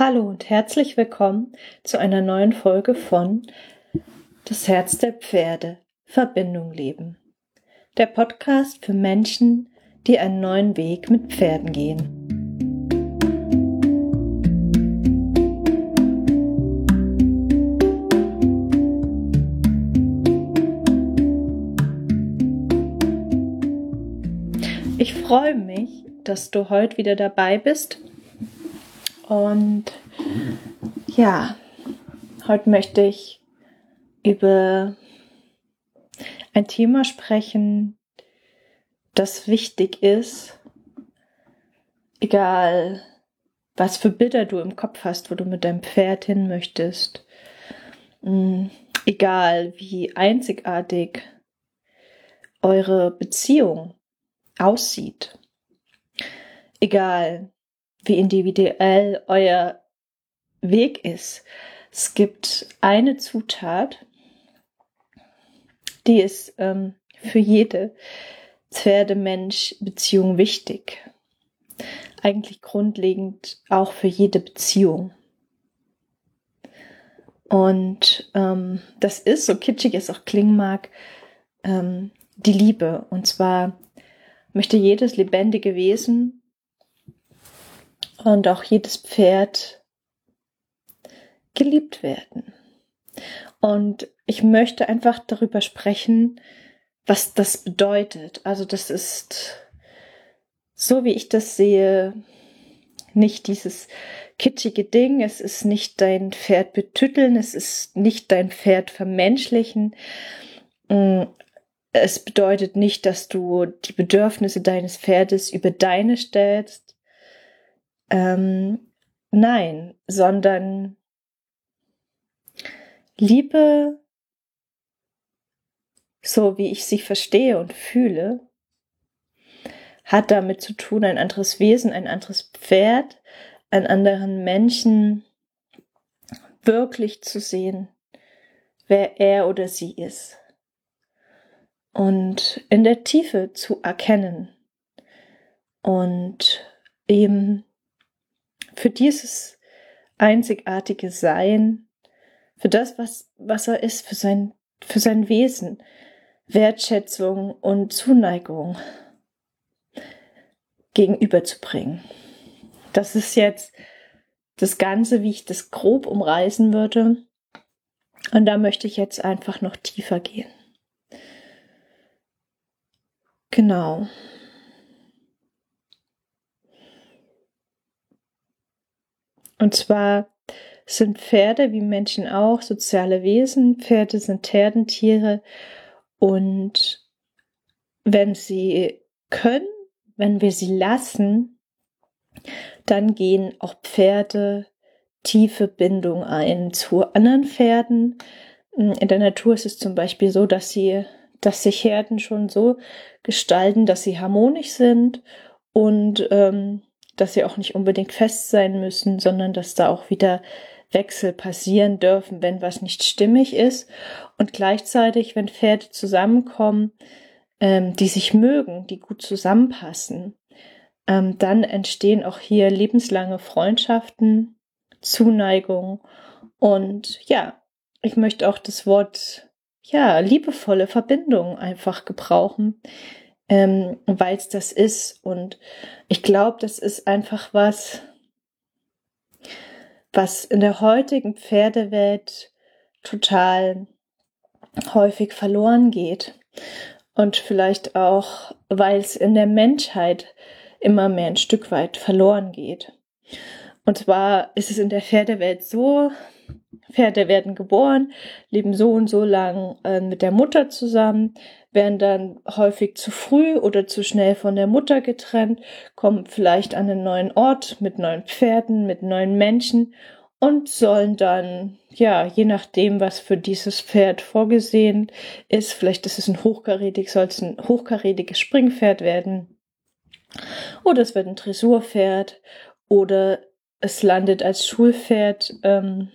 Hallo und herzlich willkommen zu einer neuen Folge von Das Herz der Pferde Verbindung leben. Der Podcast für Menschen, die einen neuen Weg mit Pferden gehen. Ich freue mich, dass du heute wieder dabei bist und ja, heute möchte ich über ein Thema sprechen, das wichtig ist, egal was für Bilder du im Kopf hast, wo du mit deinem Pferd hin möchtest, mm, egal wie einzigartig eure Beziehung aussieht, egal wie individuell euer Weg ist. Es gibt eine Zutat, die ist ähm, für jede Pferde-Mensch-Beziehung wichtig. Eigentlich grundlegend auch für jede Beziehung. Und ähm, das ist, so kitschig es auch klingen mag, ähm, die Liebe. Und zwar möchte jedes lebendige Wesen und auch jedes Pferd geliebt werden. Und ich möchte einfach darüber sprechen, was das bedeutet. Also das ist, so wie ich das sehe, nicht dieses kitschige Ding, es ist nicht dein Pferd betütteln, es ist nicht dein Pferd vermenschlichen. Mm, es bedeutet nicht, dass du die Bedürfnisse deines Pferdes über deine stellst. Ähm, nein, sondern Liebe, so wie ich sie verstehe und fühle, hat damit zu tun, ein anderes Wesen, ein anderes Pferd, einen anderen Menschen wirklich zu sehen, wer er oder sie ist. Und in der Tiefe zu erkennen und eben für dieses einzigartige Sein, für das, was, was er ist, für sein, für sein Wesen, Wertschätzung und Zuneigung gegenüberzubringen. Das ist jetzt das Ganze, wie ich das grob umreißen würde. Und da möchte ich jetzt einfach noch tiefer gehen. Genau. Und zwar sind Pferde wie Menschen auch soziale Wesen. Pferde sind Herdentiere und wenn sie können, wenn wir sie lassen, dann gehen auch Pferde tiefe Bindung ein zu anderen Pferden. In der Natur ist es zum Beispiel so, dass sie, dass sich Herden schon so gestalten, dass sie harmonisch sind und ähm, dass sie auch nicht unbedingt fest sein müssen, sondern dass da auch wieder Wechsel passieren dürfen, wenn was nicht stimmig ist. Und gleichzeitig, wenn Pferde zusammenkommen, ähm, die sich mögen, die gut zusammenpassen, ähm, dann entstehen auch hier lebenslange Freundschaften, Zuneigung und ja, ich möchte auch das Wort ja, liebevolle Verbindung einfach gebrauchen, ähm, weil es das ist. Und ich glaube, das ist einfach was, was in der heutigen Pferdewelt total häufig verloren geht. Und vielleicht auch, weil es in der Menschheit immer mehr ein Stück weit verloren geht. Und zwar ist es in der Pferdewelt so, Pferde werden geboren, leben so und so lang äh, mit der Mutter zusammen, werden dann häufig zu früh oder zu schnell von der Mutter getrennt, kommen vielleicht an einen neuen Ort mit neuen Pferden, mit neuen Menschen und sollen dann, ja, je nachdem, was für dieses Pferd vorgesehen ist, vielleicht ist es ein hochkarätig, soll es ein hochkarätiges Springpferd werden. Oder es wird ein Dressurpferd oder es landet als Schulpferd ähm,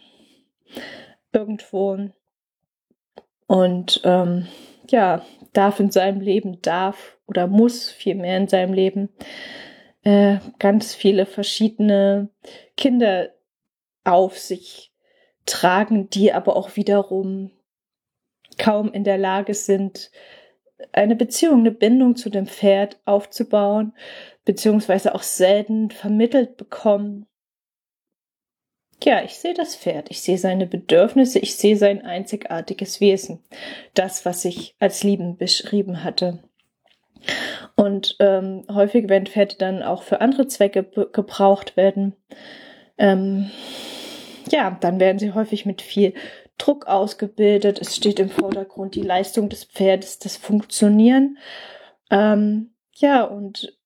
irgendwo und ähm, ja, darf in seinem Leben, darf oder muss vielmehr in seinem Leben äh, ganz viele verschiedene Kinder auf sich tragen, die aber auch wiederum kaum in der Lage sind, eine Beziehung, eine Bindung zu dem Pferd aufzubauen, beziehungsweise auch selten vermittelt bekommen. Ja, ich sehe das Pferd, ich sehe seine Bedürfnisse, ich sehe sein einzigartiges Wesen, das, was ich als Lieben beschrieben hatte. Und ähm, häufig werden Pferde dann auch für andere Zwecke gebraucht werden. Ähm, ja, dann werden sie häufig mit viel Druck ausgebildet. Es steht im Vordergrund die Leistung des Pferdes, das Funktionieren. Ähm, ja, und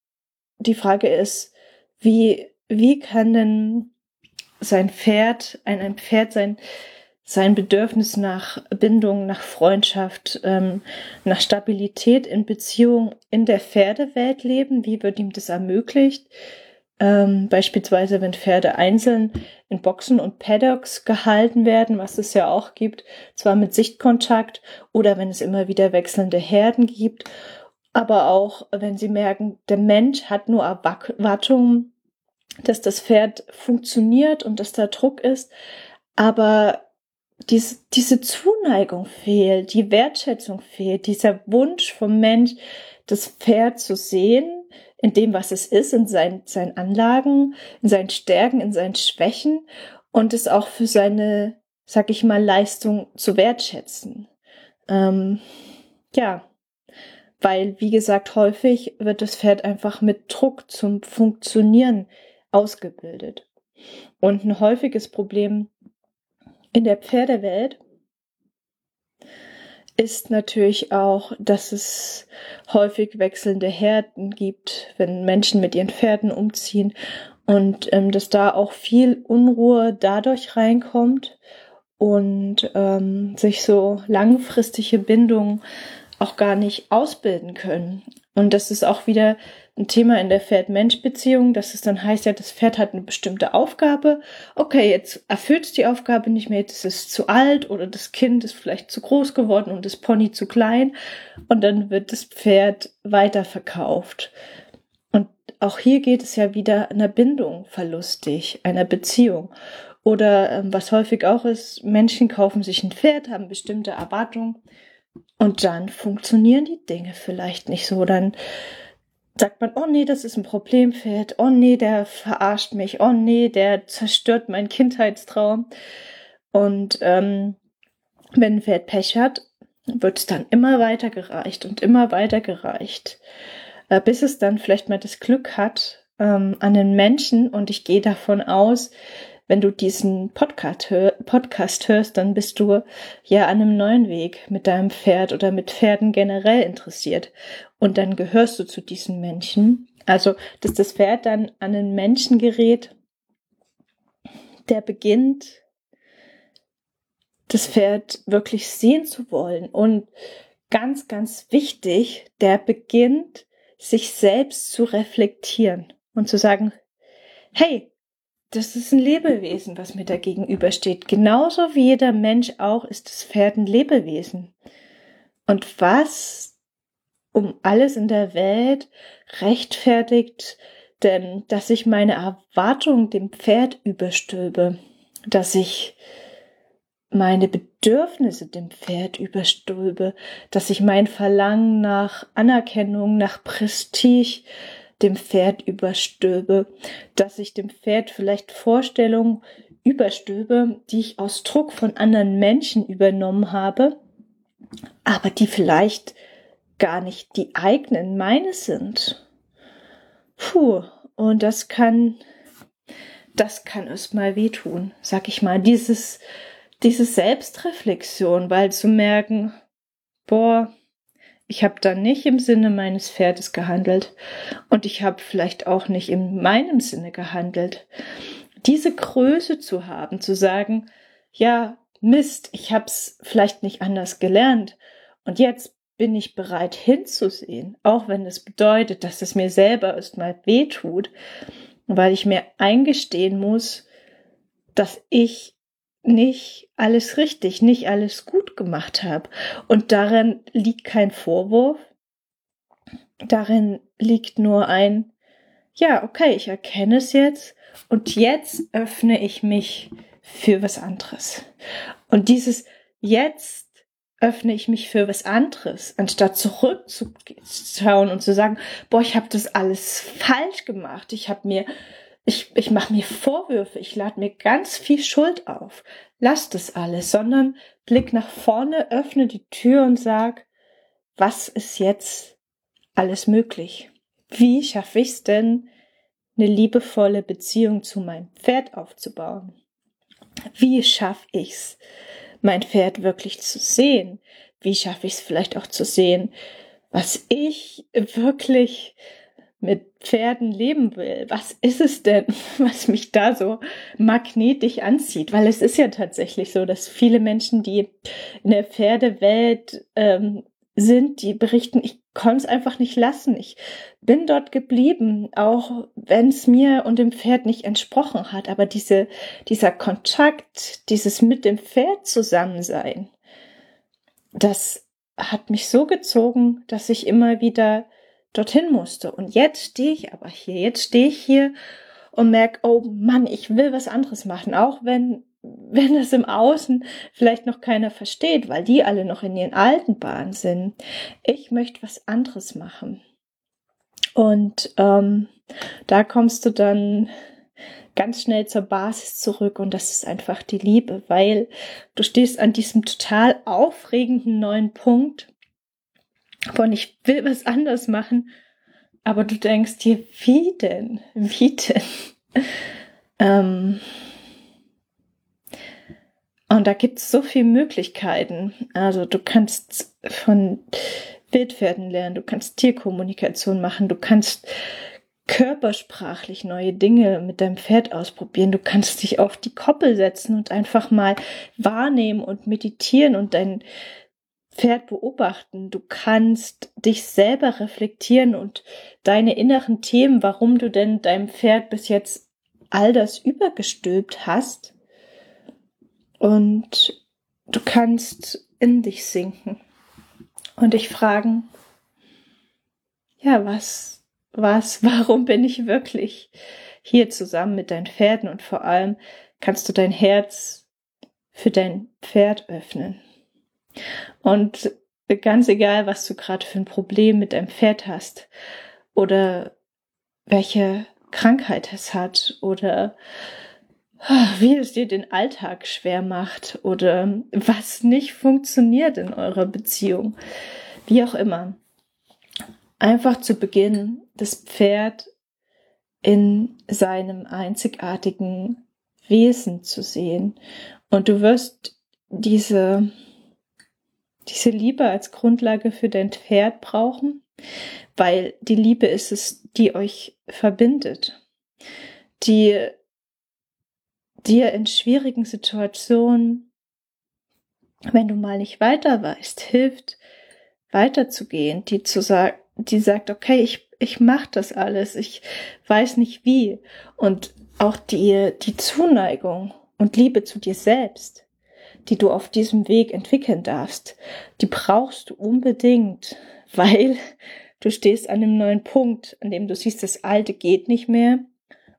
die Frage ist, wie, wie kann denn sein Pferd, ein, ein Pferd sein, sein Bedürfnis nach Bindung, nach Freundschaft, ähm, nach Stabilität in Beziehung in der Pferdewelt leben? Wie wird ihm das ermöglicht? Ähm, beispielsweise, wenn Pferde einzeln in Boxen und Paddocks gehalten werden, was es ja auch gibt, zwar mit Sichtkontakt oder wenn es immer wieder wechselnde Herden gibt, aber auch wenn sie merken, der Mensch hat nur Erwartungen, dass das Pferd funktioniert und dass da Druck ist, aber diese, diese Zuneigung fehlt, die Wertschätzung fehlt, dieser Wunsch vom Mensch, das Pferd zu sehen, in dem, was es ist, in seinen, seinen Anlagen, in seinen Stärken, in seinen Schwächen und es auch für seine, sag ich mal, Leistung zu wertschätzen. Ähm, ja, weil, wie gesagt, häufig wird das Pferd einfach mit Druck zum Funktionieren ausgebildet. Und ein häufiges Problem in der Pferdewelt ist natürlich auch, dass es häufig wechselnde Herden gibt, wenn Menschen mit ihren Pferden umziehen und ähm, dass da auch viel Unruhe dadurch reinkommt und ähm, sich so langfristige Bindungen auch gar nicht ausbilden können. Und das ist auch wieder ein Thema in der Pferd-Mensch-Beziehung, dass es dann heißt, ja, das Pferd hat eine bestimmte Aufgabe. Okay, jetzt erfüllt es die Aufgabe nicht mehr, jetzt ist es zu alt oder das Kind ist vielleicht zu groß geworden und das Pony zu klein. Und dann wird das Pferd weiterverkauft. Und auch hier geht es ja wieder einer Bindung verlustig, einer Beziehung. Oder ähm, was häufig auch ist, Menschen kaufen sich ein Pferd, haben bestimmte Erwartungen und dann funktionieren die Dinge vielleicht nicht so. Dann sagt man, oh nee, das ist ein Problempferd, oh nee, der verarscht mich, oh nee, der zerstört meinen Kindheitstraum. Und ähm, wenn ein Pferd Pech hat, wird es dann immer weiter gereicht und immer weiter gereicht, äh, bis es dann vielleicht mal das Glück hat ähm, an den Menschen. Und ich gehe davon aus, wenn du diesen Podcast, hör, Podcast hörst, dann bist du ja an einem neuen Weg mit deinem Pferd oder mit Pferden generell interessiert. Und dann gehörst du zu diesen Menschen. Also, dass das Pferd dann an einen Menschen gerät, der beginnt, das Pferd wirklich sehen zu wollen. Und ganz, ganz wichtig, der beginnt, sich selbst zu reflektieren und zu sagen, hey, das ist ein Lebewesen, was mir da gegenübersteht. Genauso wie jeder Mensch auch ist das Pferd ein Lebewesen. Und was um alles in der Welt rechtfertigt denn, dass ich meine Erwartung dem Pferd überstülpe, dass ich meine Bedürfnisse dem Pferd überstülpe, dass ich mein Verlangen nach Anerkennung, nach Prestige, dem Pferd überstülpe, dass ich dem Pferd vielleicht Vorstellungen überstülpe, die ich aus Druck von anderen Menschen übernommen habe, aber die vielleicht gar nicht die eigenen meine sind. Puh, und das kann, das kann erstmal wehtun, sag ich mal, dieses, diese Selbstreflexion, weil zu merken, boah, ich habe dann nicht im Sinne meines Pferdes gehandelt und ich habe vielleicht auch nicht in meinem Sinne gehandelt. Diese Größe zu haben, zu sagen, ja, Mist, ich habe es vielleicht nicht anders gelernt und jetzt bin ich bereit hinzusehen, auch wenn es bedeutet, dass es mir selber erstmal weh tut, weil ich mir eingestehen muss, dass ich nicht alles richtig, nicht alles gut gemacht habe. Und darin liegt kein Vorwurf. Darin liegt nur ein, ja, okay, ich erkenne es jetzt und jetzt öffne ich mich für was anderes. Und dieses jetzt öffne ich mich für was anderes, anstatt zurückzuschauen und zu sagen, boah, ich habe das alles falsch gemacht. Ich habe mir ich, ich mache mir Vorwürfe, ich lade mir ganz viel Schuld auf. Lass das alles, sondern blick nach vorne, öffne die Tür und sag, was ist jetzt alles möglich? Wie schaffe ich es denn, eine liebevolle Beziehung zu meinem Pferd aufzubauen? Wie schaffe ich es, mein Pferd wirklich zu sehen? Wie schaffe ich es vielleicht auch zu sehen, was ich wirklich mit Pferden leben will, was ist es denn, was mich da so magnetisch anzieht? Weil es ist ja tatsächlich so, dass viele Menschen, die in der Pferdewelt ähm, sind, die berichten, ich konnte es einfach nicht lassen. Ich bin dort geblieben, auch wenn es mir und dem Pferd nicht entsprochen hat. Aber diese, dieser Kontakt, dieses mit dem Pferd zusammen sein, das hat mich so gezogen, dass ich immer wieder dorthin musste. Und jetzt stehe ich aber hier, jetzt stehe ich hier und merke, oh Mann, ich will was anderes machen, auch wenn wenn es im Außen vielleicht noch keiner versteht, weil die alle noch in ihren alten Bahnen sind. Ich möchte was anderes machen. Und ähm, da kommst du dann ganz schnell zur Basis zurück und das ist einfach die Liebe, weil du stehst an diesem total aufregenden neuen Punkt von ich will was anders machen, aber du denkst dir, wie denn? Wie denn? ähm, da gibt es so viele Möglichkeiten. Also du kannst von Wildpferden lernen, du kannst Tierkommunikation machen, du kannst körpersprachlich neue Dinge mit deinem Pferd ausprobieren. Du kannst dich auf die Koppel setzen und einfach mal wahrnehmen und meditieren und dein Pferd beobachten. Du kannst dich selber reflektieren und deine inneren Themen, warum du denn deinem Pferd bis jetzt all das übergestülpt hast. Und du kannst in dich sinken und dich fragen, ja, was, was, warum bin ich wirklich hier zusammen mit deinen Pferden und vor allem kannst du dein Herz für dein Pferd öffnen. Und ganz egal, was du gerade für ein Problem mit deinem Pferd hast oder welche Krankheit es hat oder wie es dir den Alltag schwer macht oder was nicht funktioniert in eurer Beziehung, wie auch immer. Einfach zu Beginn das Pferd in seinem einzigartigen Wesen zu sehen. Und du wirst diese diese Liebe als Grundlage für dein Pferd brauchen, weil die Liebe ist es, die euch verbindet, die dir in schwierigen Situationen, wenn du mal nicht weiter weißt, hilft, weiterzugehen, die zu sagen, die sagt, okay, ich, ich mach das alles, ich weiß nicht wie. Und auch die, die Zuneigung und Liebe zu dir selbst die du auf diesem Weg entwickeln darfst, die brauchst du unbedingt, weil du stehst an einem neuen Punkt, an dem du siehst, das Alte geht nicht mehr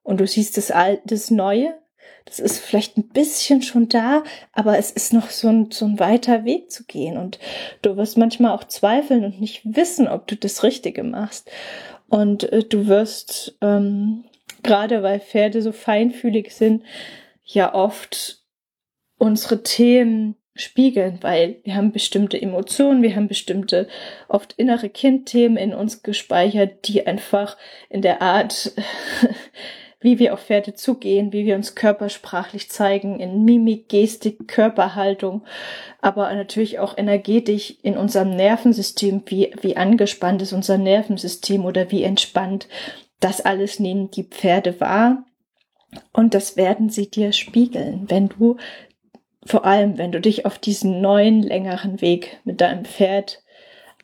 und du siehst das Alte, das Neue. Das ist vielleicht ein bisschen schon da, aber es ist noch so ein, so ein weiter Weg zu gehen und du wirst manchmal auch zweifeln und nicht wissen, ob du das Richtige machst. Und äh, du wirst, ähm, gerade weil Pferde so feinfühlig sind, ja oft unsere Themen spiegeln, weil wir haben bestimmte Emotionen, wir haben bestimmte oft innere Kindthemen in uns gespeichert, die einfach in der Art, wie wir auf Pferde zugehen, wie wir uns körpersprachlich zeigen, in Mimik, Gestik, Körperhaltung, aber natürlich auch energetisch in unserem Nervensystem, wie, wie angespannt ist unser Nervensystem oder wie entspannt. Das alles nehmen die Pferde wahr. Und das werden sie dir spiegeln, wenn du vor allem, wenn du dich auf diesen neuen, längeren Weg mit deinem Pferd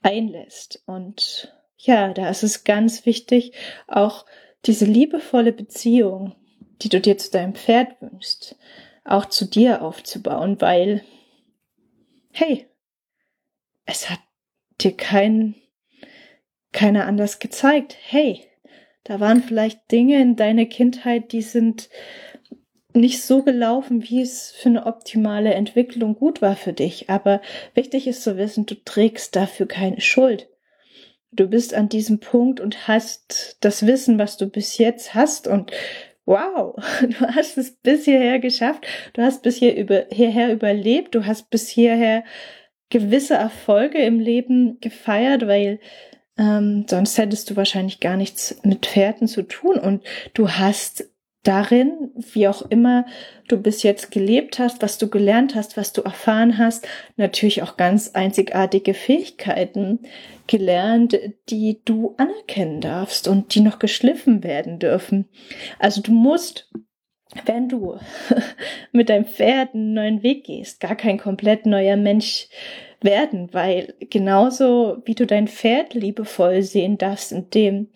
einlässt. Und ja, da ist es ganz wichtig, auch diese liebevolle Beziehung, die du dir zu deinem Pferd wünschst, auch zu dir aufzubauen, weil, hey, es hat dir kein, keiner anders gezeigt. Hey, Da waren vielleicht Dinge in deiner Kindheit, die sind nicht so gelaufen, wie es für eine optimale Entwicklung gut war für dich. Aber wichtig ist zu wissen, du trägst dafür keine Schuld. Du bist an diesem Punkt und hast das Wissen, was du bis jetzt hast und wow, du hast es bis hierher geschafft, du hast bis hier über, hierher überlebt, du hast bis hierher gewisse Erfolge im Leben gefeiert, weil ähm, sonst hättest du wahrscheinlich gar nichts mit Pferden zu tun. Und du hast darin, wie auch immer du bis jetzt gelebt hast, was du gelernt hast, was du erfahren hast, natürlich auch ganz einzigartige Fähigkeiten gelernt, die du anerkennen darfst und die noch geschliffen werden dürfen. Also du musst, wenn du mit deinem Pferd einen neuen Weg gehst, gar kein komplett neuer Mensch werden, weil genauso wie du dein Pferd liebevoll sehen darfst in dem,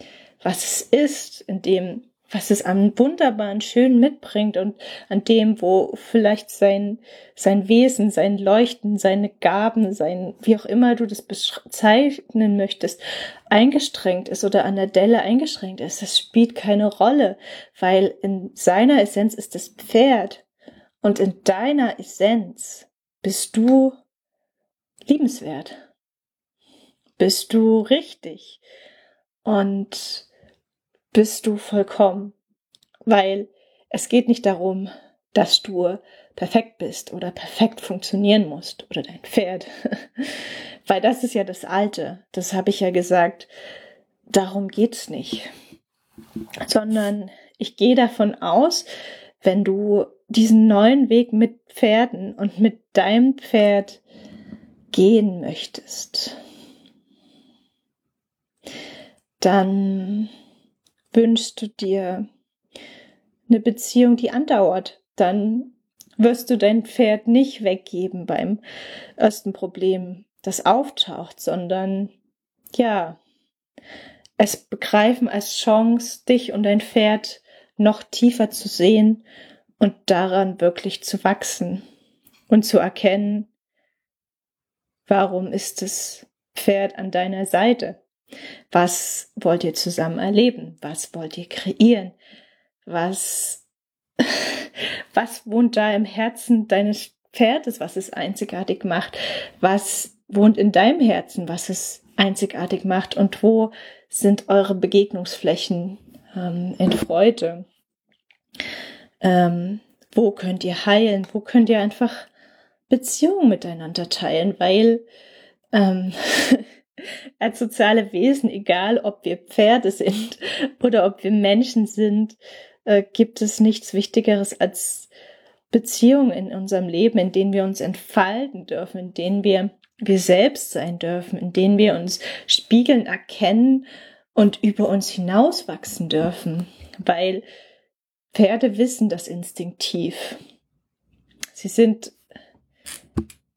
was es ist, in dem, was es am wunderbaren Schön mitbringt und an dem, wo vielleicht sein, sein Wesen, sein Leuchten, seine Gaben, sein, wie auch immer du das bezeichnen möchtest, eingestrengt ist oder an der Delle eingeschränkt ist. Das spielt keine Rolle, weil in seiner Essenz ist das Pferd und in deiner Essenz bist du liebenswert. Bist du richtig und bist du vollkommen, weil es geht nicht darum, dass du perfekt bist oder perfekt funktionieren musst oder dein Pferd, weil das ist ja das Alte, das habe ich ja gesagt, darum geht's nicht, sondern ich gehe davon aus, wenn du diesen neuen Weg mit Pferden und mit deinem Pferd gehen möchtest, dann wünschst du dir eine Beziehung, die andauert, dann wirst du dein Pferd nicht weggeben beim ersten Problem, das auftaucht, sondern ja, es begreifen als Chance, dich und dein Pferd noch tiefer zu sehen und daran wirklich zu wachsen und zu erkennen, warum ist das Pferd an deiner Seite? Was wollt ihr zusammen erleben? Was wollt ihr kreieren? Was, was wohnt da im Herzen deines Pferdes, was es einzigartig macht? Was wohnt in deinem Herzen, was es einzigartig macht? Und wo sind eure Begegnungsflächen ähm, in Freude? Ähm, wo könnt ihr heilen? Wo könnt ihr einfach Beziehungen miteinander teilen? Weil ähm, als soziale Wesen, egal ob wir Pferde sind oder ob wir Menschen sind, äh, gibt es nichts Wichtigeres als Beziehungen in unserem Leben, in denen wir uns entfalten dürfen, in denen wir wir selbst sein dürfen, in denen wir uns spiegeln, erkennen und über uns hinauswachsen dürfen, weil Pferde wissen das instinktiv. Sie sind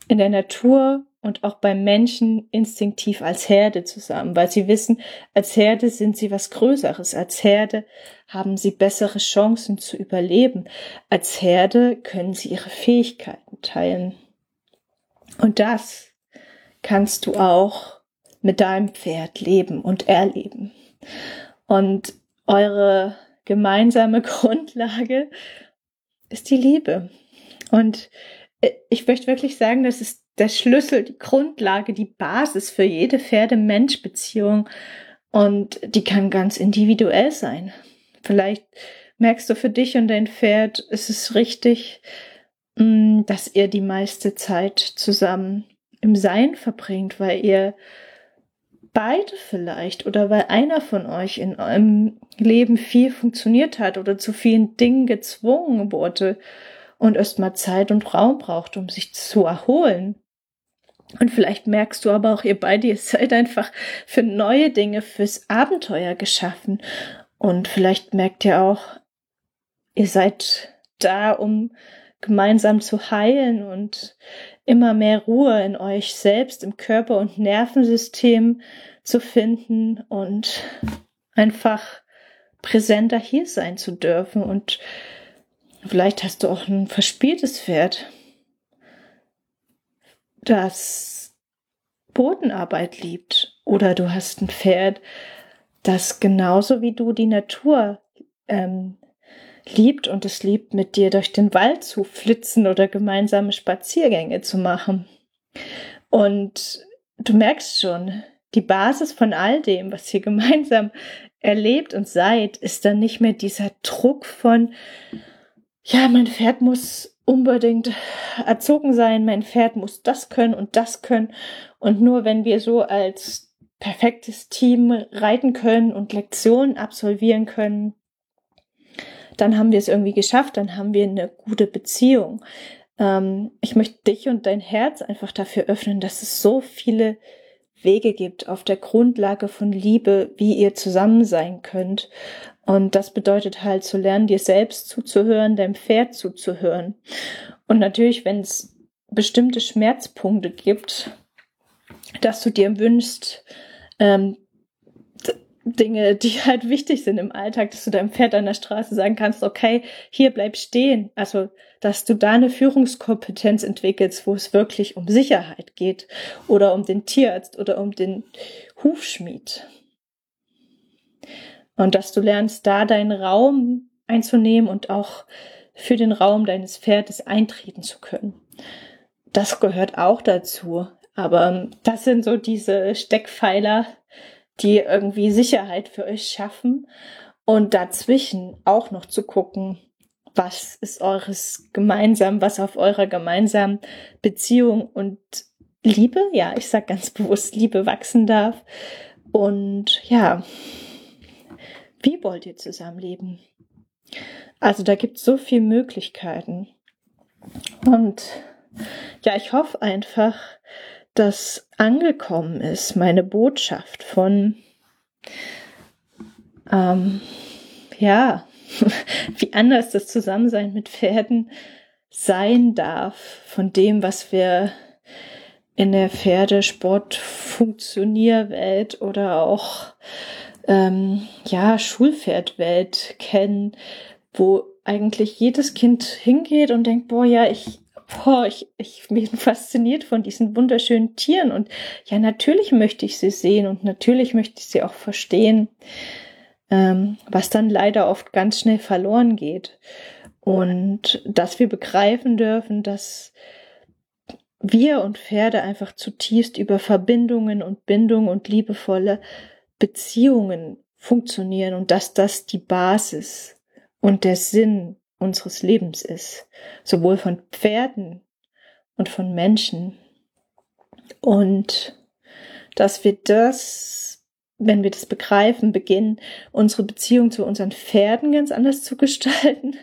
in der Natur und auch beim Menschen instinktiv als Herde zusammen, weil sie wissen, als Herde sind sie was Größeres, als Herde haben sie bessere Chancen zu überleben, als Herde können sie ihre Fähigkeiten teilen. Und das kannst du auch mit deinem Pferd leben und erleben. Und eure gemeinsame Grundlage ist die Liebe. Und ich möchte wirklich sagen, das ist der Schlüssel, die Grundlage, die Basis für jede Pferde-Mensch-Beziehung. Und die kann ganz individuell sein. Vielleicht merkst du für dich und dein Pferd, ist es richtig, mm, dass ihr die meiste Zeit zusammen im Sein verbringt, weil ihr beide vielleicht oder weil einer von euch in eurem Leben viel funktioniert hat oder zu vielen Dingen gezwungen wurde und erstmal Zeit und Raum braucht, um sich zu erholen. Und vielleicht merkst du aber auch, ihr beide, ihr seid einfach für neue Dinge, fürs Abenteuer geschaffen. Und vielleicht merkt ihr auch, ihr seid da, um gemeinsam zu heilen und immer mehr Ruhe in euch selbst, im Körper und Nervensystem zu finden und einfach präsenter hier sein zu dürfen und Vielleicht hast du auch ein verspieltes Pferd, das Bodenarbeit liebt. Oder du hast ein Pferd, das genauso wie du die Natur ähm, liebt und es liebt, mit dir durch den Wald zu flitzen oder gemeinsame Spaziergänge zu machen. Und du merkst schon, die Basis von all dem, was ihr gemeinsam erlebt und seid, ist dann nicht mehr dieser Druck von, ja, mein Pferd muss unbedingt erzogen sein, mein Pferd muss das können und das können. Und nur wenn wir so als perfektes Team reiten können und Lektionen absolvieren können, dann haben wir es irgendwie geschafft, dann haben wir eine gute Beziehung. Ähm, ich möchte dich und dein Herz einfach dafür öffnen, dass es so viele Wege gibt auf der Grundlage von Liebe, wie ihr zusammen sein könnt. Und das bedeutet halt zu lernen, dir selbst zuzuhören, deinem Pferd zuzuhören. Und natürlich, wenn es bestimmte Schmerzpunkte gibt, dass du dir wünschst, ähm, Dinge, die halt wichtig sind im Alltag, dass du deinem Pferd an der Straße sagen kannst, okay, hier bleib stehen. Also, dass du da eine Führungskompetenz entwickelst, wo es wirklich um Sicherheit geht oder um den Tierarzt oder um den Hufschmied. Und dass du lernst, da deinen Raum einzunehmen und auch für den Raum deines Pferdes eintreten zu können. Das gehört auch dazu. Aber das sind so diese Steckpfeiler, die irgendwie Sicherheit für euch schaffen und dazwischen auch noch zu gucken, was ist eures gemeinsam, was auf eurer gemeinsamen Beziehung und Liebe, ja, ich sag ganz bewusst Liebe wachsen darf. Und ja, wie wollt ihr zusammenleben? Also da gibt es so viele Möglichkeiten. Und ja, ich hoffe einfach, dass angekommen ist, meine Botschaft von, ähm, ja, wie anders das Zusammensein mit Pferden sein darf, von dem, was wir in der Pferdesport-Funktionierwelt oder auch ähm, ja Schulpferdwelt kennen, wo eigentlich jedes Kind hingeht und denkt, boah, ja, ich boah, ich, ich bin fasziniert von diesen wunderschönen Tieren und ja, natürlich möchte ich sie sehen und natürlich möchte ich sie auch verstehen, ähm, was dann leider oft ganz schnell verloren geht. Und dass wir begreifen dürfen, dass wir und Pferde einfach zutiefst über Verbindungen und Bindung und liebevolle Beziehungen funktionieren und dass das die Basis und der Sinn unseres Lebens ist, sowohl von Pferden und von Menschen. Und dass wir das, wenn wir das begreifen, beginnen, unsere Beziehung zu unseren Pferden ganz anders zu gestalten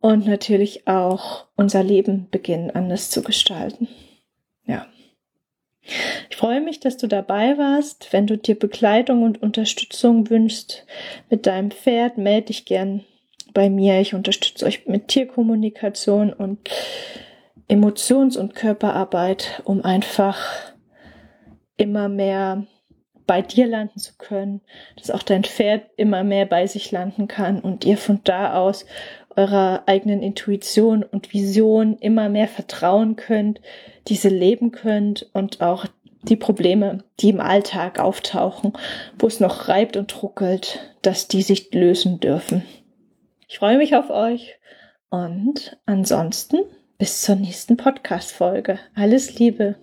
und natürlich auch unser Leben beginnen anders zu gestalten. Ja. Ich freue mich, dass du dabei warst. Wenn du dir Begleitung und Unterstützung wünschst mit deinem Pferd, melde dich gern bei mir. Ich unterstütze euch mit Tierkommunikation und Emotions- und Körperarbeit, um einfach immer mehr bei dir landen zu können, dass auch dein Pferd immer mehr bei sich landen kann und ihr von da aus eurer eigenen Intuition und Vision immer mehr vertrauen könnt, diese leben könnt und auch die Probleme, die im Alltag auftauchen, wo es noch reibt und ruckelt, dass die sich lösen dürfen. Ich freue mich auf euch und ansonsten bis zur nächsten Podcast-Folge. Alles Liebe.